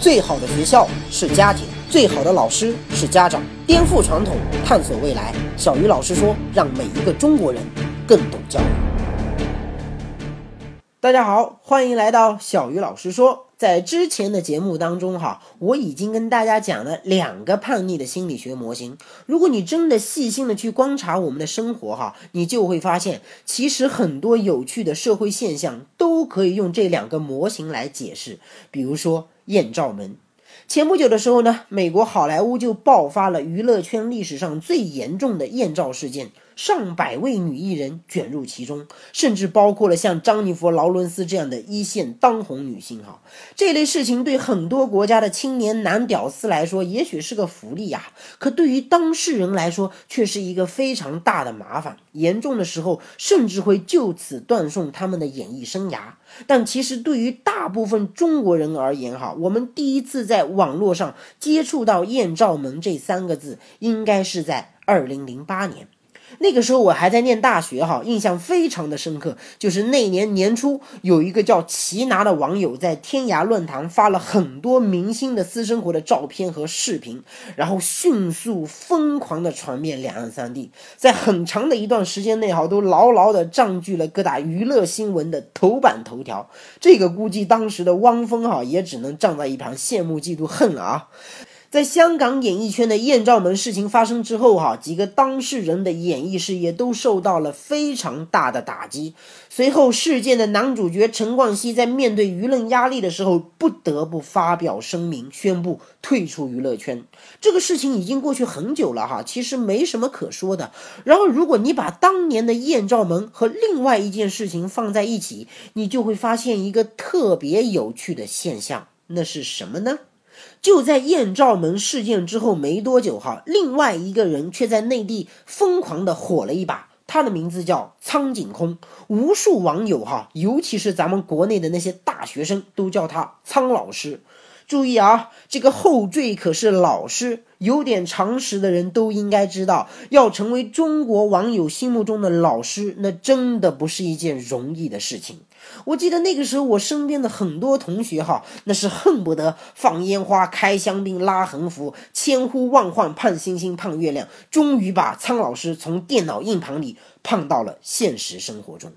最好的学校是家庭，最好的老师是家长。颠覆传统，探索未来。小鱼老师说，让每一个中国人更懂教育。大家好，欢迎来到小鱼老师说。在之前的节目当中，哈，我已经跟大家讲了两个叛逆的心理学模型。如果你真的细心的去观察我们的生活，哈，你就会发现，其实很多有趣的社会现象都可以用这两个模型来解释。比如说艳照门。前不久的时候呢，美国好莱坞就爆发了娱乐圈历史上最严重的艳照事件，上百位女艺人卷入其中，甚至包括了像张妮弗·劳伦斯这样的一线当红女星。哈，这类事情对很多国家的青年男屌丝来说，也许是个福利呀，可对于当事人来说，却是一个非常大的麻烦。严重的时候，甚至会就此断送他们的演艺生涯。但其实对于大部分中国人而言，哈，我们第一次在网络上接触到“艳照门”这三个字，应该是在二零零八年。那个时候我还在念大学，哈，印象非常的深刻。就是那年年初，有一个叫齐拿的网友在天涯论坛发了很多明星的私生活的照片和视频，然后迅速疯狂的传遍两岸三地，在很长的一段时间内，哈，都牢牢的占据了各大娱乐新闻的头版头条。这个估计当时的汪峰，哈，也只能站在一旁羡慕嫉妒恨了啊。在香港演艺圈的艳照门事情发生之后，哈，几个当事人的演艺事业都受到了非常大的打击。随后，事件的男主角陈冠希在面对舆论压力的时候，不得不发表声明，宣布退出娱乐圈。这个事情已经过去很久了，哈，其实没什么可说的。然后，如果你把当年的艳照门和另外一件事情放在一起，你就会发现一个特别有趣的现象，那是什么呢？就在艳照门事件之后没多久，哈，另外一个人却在内地疯狂的火了一把，他的名字叫苍井空，无数网友哈，尤其是咱们国内的那些大学生都叫他苍老师。注意啊，这个后缀可是老师。有点常识的人都应该知道，要成为中国网友心目中的老师，那真的不是一件容易的事情。我记得那个时候，我身边的很多同学哈，那是恨不得放烟花、开香槟、拉横幅、千呼万唤盼星星盼月亮，终于把苍老师从电脑硬盘里盼到了现实生活中。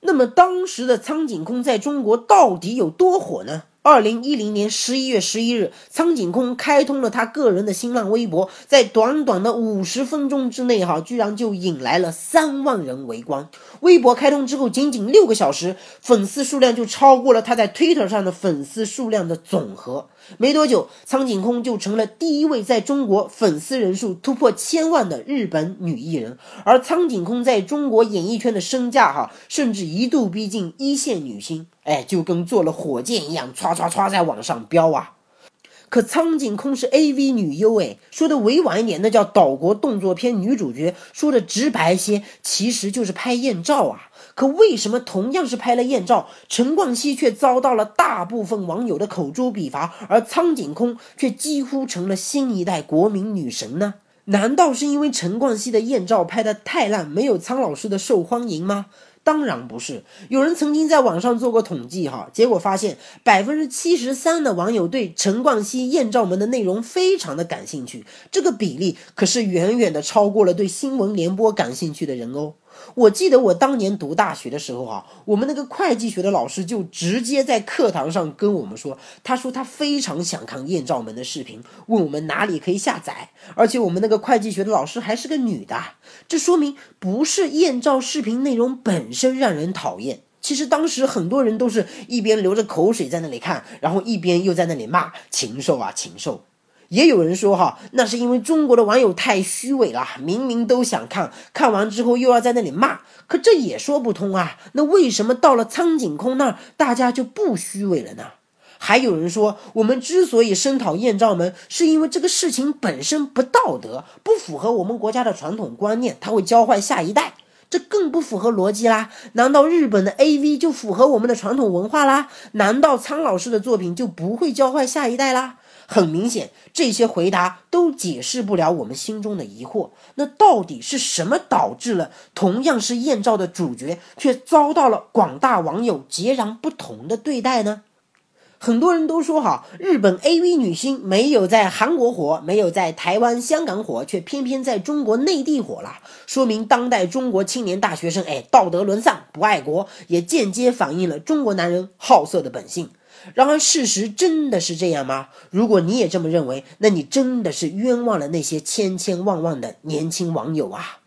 那么，当时的苍井空在中国到底有多火呢？二零一零年十一月十一日，苍井空开通了他个人的新浪微博，在短短的五十分钟之内，哈，居然就引来了三万人围观。微博开通之后，仅仅六个小时，粉丝数量就超过了他在 Twitter 上的粉丝数量的总和。没多久，苍井空就成了第一位在中国粉丝人数突破千万的日本女艺人。而苍井空在中国演艺圈的身价，哈，甚至一度逼近一线女星。哎，就跟坐了火箭一样，唰唰唰在往上飙啊！可苍井空是 AV 女优，哎，说的委婉一点，那叫岛国动作片女主角；说的直白些，其实就是拍艳照啊。可为什么同样是拍了艳照，陈冠希却遭到了大部分网友的口诛笔伐，而苍井空却几乎成了新一代国民女神呢？难道是因为陈冠希的艳照拍的太烂，没有苍老师的受欢迎吗？当然不是，有人曾经在网上做过统计，哈，结果发现百分之七十三的网友对陈冠希艳照门的内容非常的感兴趣，这个比例可是远远的超过了对新闻联播感兴趣的人哦。我记得我当年读大学的时候啊，我们那个会计学的老师就直接在课堂上跟我们说，他说他非常想看艳照门的视频，问我们哪里可以下载。而且我们那个会计学的老师还是个女的，这说明不是艳照视频内容本身让人讨厌，其实当时很多人都是一边流着口水在那里看，然后一边又在那里骂禽兽啊禽兽。也有人说哈，那是因为中国的网友太虚伪了，明明都想看，看完之后又要在那里骂，可这也说不通啊。那为什么到了苍井空那儿，大家就不虚伪了呢？还有人说，我们之所以声讨艳照门，是因为这个事情本身不道德，不符合我们国家的传统观念，它会教坏下一代，这更不符合逻辑啦。难道日本的 AV 就符合我们的传统文化啦？难道苍老师的作品就不会教坏下一代啦？很明显，这些回答都解释不了我们心中的疑惑。那到底是什么导致了同样是艳照的主角，却遭到了广大网友截然不同的对待呢？很多人都说哈，日本 AV 女星没有在韩国火，没有在台湾、香港火，却偏偏在中国内地火了，说明当代中国青年大学生哎道德沦丧，不爱国，也间接反映了中国男人好色的本性。然而，事实真的是这样吗？如果你也这么认为，那你真的是冤枉了那些千千万万的年轻网友啊！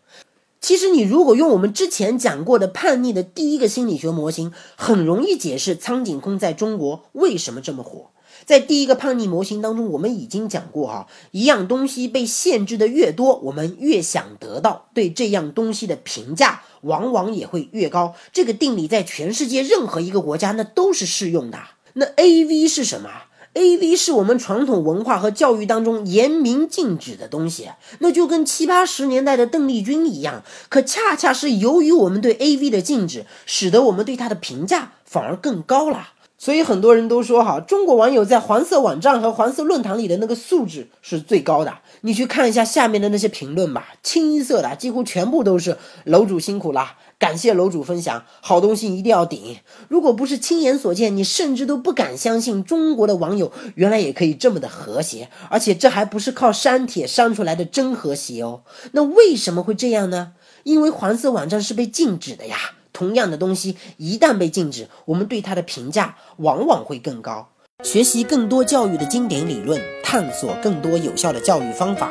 其实，你如果用我们之前讲过的叛逆的第一个心理学模型，很容易解释苍井空在中国为什么这么火。在第一个叛逆模型当中，我们已经讲过哈，一样东西被限制的越多，我们越想得到，对这样东西的评价往往也会越高。这个定理在全世界任何一个国家那都是适用的。那 A V 是什么？A V 是我们传统文化和教育当中严明禁止的东西，那就跟七八十年代的邓丽君一样。可恰恰是由于我们对 A V 的禁止，使得我们对它的评价反而更高了。所以很多人都说哈，中国网友在黄色网站和黄色论坛里的那个素质是最高的。你去看一下下面的那些评论吧，清一色的，几乎全部都是楼主辛苦了。感谢楼主分享，好东西一定要顶。如果不是亲眼所见，你甚至都不敢相信中国的网友原来也可以这么的和谐，而且这还不是靠删帖删出来的真和谐哦。那为什么会这样呢？因为黄色网站是被禁止的呀。同样的东西一旦被禁止，我们对它的评价往往会更高。学习更多教育的经典理论，探索更多有效的教育方法。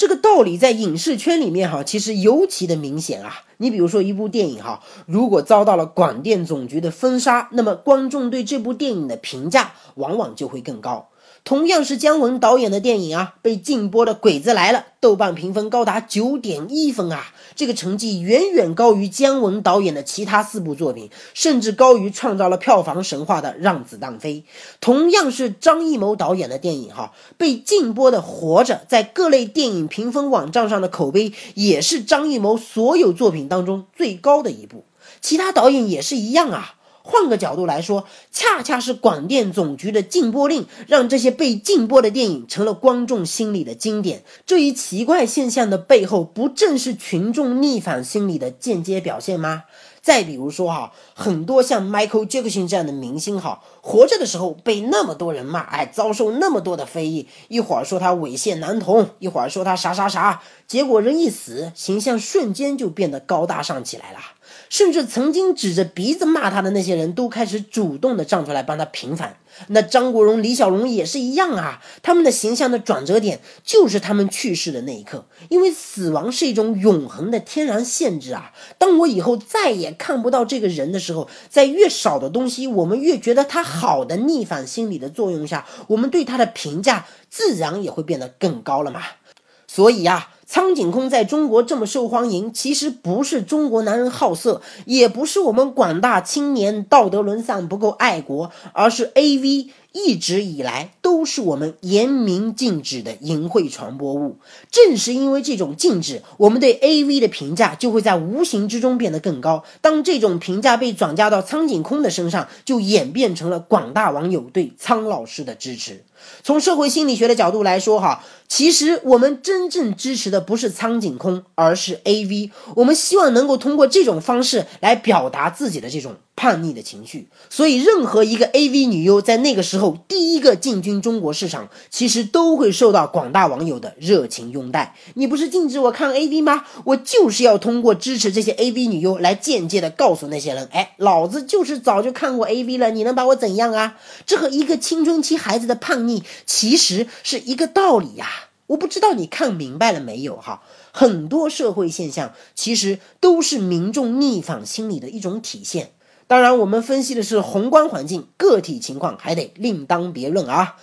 这个道理在影视圈里面哈，其实尤其的明显啊。你比如说一部电影哈，如果遭到了广电总局的封杀，那么观众对这部电影的评价往往就会更高。同样是姜文导演的电影啊，被禁播的《鬼子来了》，豆瓣评分高达九点一分啊，这个成绩远远高于姜文导演的其他四部作品，甚至高于创造了票房神话的《让子弹飞》。同样是张艺谋导演的电影哈，被禁播的《活着》，在各类电影评分网站上的口碑也是张艺谋所有作品当中最高的一部。其他导演也是一样啊。换个角度来说，恰恰是广电总局的禁播令，让这些被禁播的电影成了观众心里的经典。这一奇怪现象的背后，不正是群众逆反心理的间接表现吗？再比如说哈，很多像 Michael Jackson 这样的明星哈，活着的时候被那么多人骂，哎，遭受那么多的非议，一会儿说他猥亵男童，一会儿说他啥啥啥，结果人一死，形象瞬间就变得高大上起来了。甚至曾经指着鼻子骂他的那些人都开始主动的站出来帮他平反。那张国荣、李小龙也是一样啊，他们的形象的转折点就是他们去世的那一刻，因为死亡是一种永恒的天然限制啊。当我以后再也看不到这个人的时候，在越少的东西我们越觉得他好的逆反心理的作用下，我们对他的评价自然也会变得更高了嘛。所以呀。苍井空在中国这么受欢迎，其实不是中国男人好色，也不是我们广大青年道德沦丧不够爱国，而是 A V。一直以来都是我们严明禁止的淫秽传播物。正是因为这种禁止，我们对 A V 的评价就会在无形之中变得更高。当这种评价被转嫁到苍井空的身上，就演变成了广大网友对苍老师的支持。从社会心理学的角度来说，哈，其实我们真正支持的不是苍井空，而是 A V。我们希望能够通过这种方式来表达自己的这种。叛逆的情绪，所以任何一个 AV 女优在那个时候第一个进军中国市场，其实都会受到广大网友的热情拥戴。你不是禁止我看 AV 吗？我就是要通过支持这些 AV 女优来间接的告诉那些人，哎，老子就是早就看过 AV 了，你能把我怎样啊？这和一个青春期孩子的叛逆其实是一个道理呀。我不知道你看明白了没有哈？很多社会现象其实都是民众逆反心理的一种体现。当然，我们分析的是宏观环境，个体情况还得另当别论啊。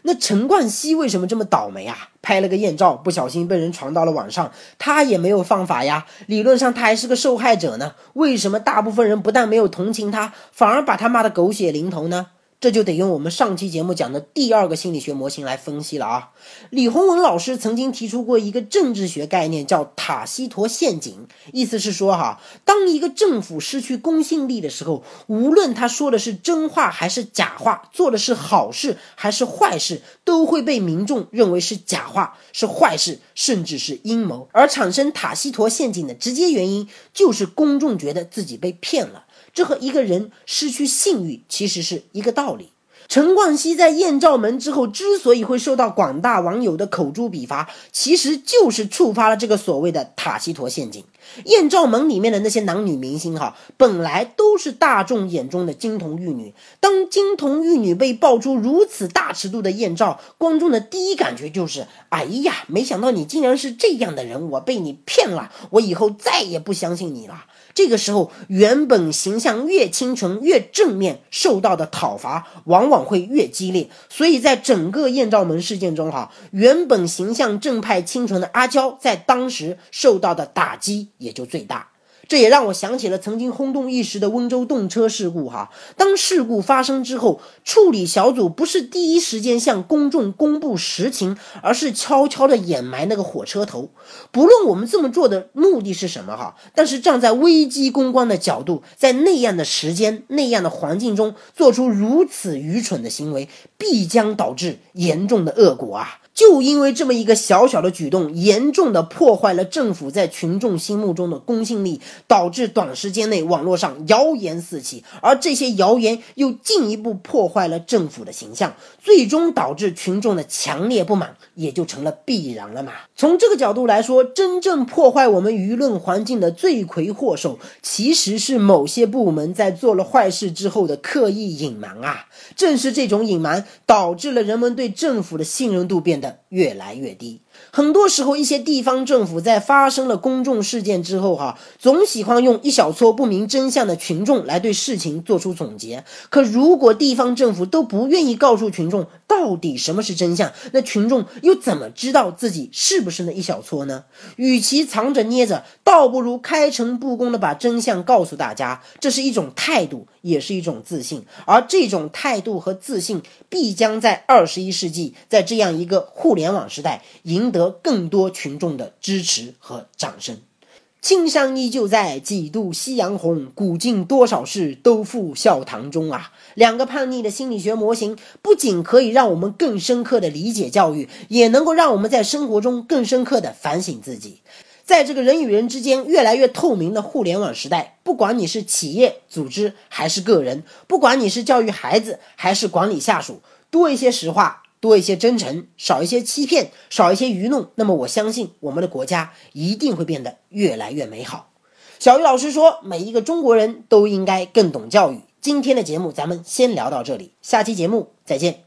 那陈冠希为什么这么倒霉啊？拍了个艳照，不小心被人传到了网上，他也没有犯法呀。理论上他还是个受害者呢。为什么大部分人不但没有同情他，反而把他骂得狗血淋头呢？这就得用我们上期节目讲的第二个心理学模型来分析了啊。李洪文老师曾经提出过一个政治学概念，叫塔西佗陷阱，意思是说哈，当一个政府失去公信力的时候，无论他说的是真话还是假话，做的是好事还是坏事，都会被民众认为是假话、是坏事，甚至是阴谋。而产生塔西佗陷阱的直接原因，就是公众觉得自己被骗了。这和一个人失去信誉其实是一个道理。陈冠希在艳照门之后之所以会受到广大网友的口诛笔伐，其实就是触发了这个所谓的塔西佗陷阱。艳照门里面的那些男女明星哈，本来都是大众眼中的金童玉女。当金童玉女被爆出如此大尺度的艳照，观众的第一感觉就是：哎呀，没想到你竟然是这样的人，我被你骗了，我以后再也不相信你了。这个时候，原本形象越清纯、越正面，受到的讨伐往往会越激烈。所以在整个艳照门事件中，哈，原本形象正派、清纯的阿娇，在当时受到的打击也就最大。这也让我想起了曾经轰动一时的温州动车事故。哈，当事故发生之后，处理小组不是第一时间向公众公布实情，而是悄悄地掩埋那个火车头。不论我们这么做的目的是什么，哈，但是站在危机公关的角度，在那样的时间、那样的环境中做出如此愚蠢的行为，必将导致严重的恶果啊！就因为这么一个小小的举动，严重的破坏了政府在群众心目中的公信力，导致短时间内网络上谣言四起，而这些谣言又进一步破坏了政府的形象，最终导致群众的强烈不满，也就成了必然了嘛。从这个角度来说，真正破坏我们舆论环境的罪魁祸首，其实是某些部门在做了坏事之后的刻意隐瞒啊。正是这种隐瞒，导致了人们对政府的信任度变得越来越低。很多时候，一些地方政府在发生了公众事件之后，哈，总喜欢用一小撮不明真相的群众来对事情做出总结。可如果地方政府都不愿意告诉群众到底什么是真相，那群众又怎么知道自己是不是那一小撮呢？与其藏着捏着，倒不如开诚布公的把真相告诉大家。这是一种态度，也是一种自信。而这种态度和自信，必将在二十一世纪，在这样一个互联联网时代赢得。更多群众的支持和掌声。青山依旧在，几度夕阳红。古今多少事，都付笑谈中啊！两个叛逆的心理学模型，不仅可以让我们更深刻的理解教育，也能够让我们在生活中更深刻的反省自己。在这个人与人之间越来越透明的互联网时代，不管你是企业、组织还是个人，不管你是教育孩子还是管理下属，多一些实话。多一些真诚，少一些欺骗，少一些愚弄，那么我相信我们的国家一定会变得越来越美好。小鱼老师说，每一个中国人都应该更懂教育。今天的节目咱们先聊到这里，下期节目再见。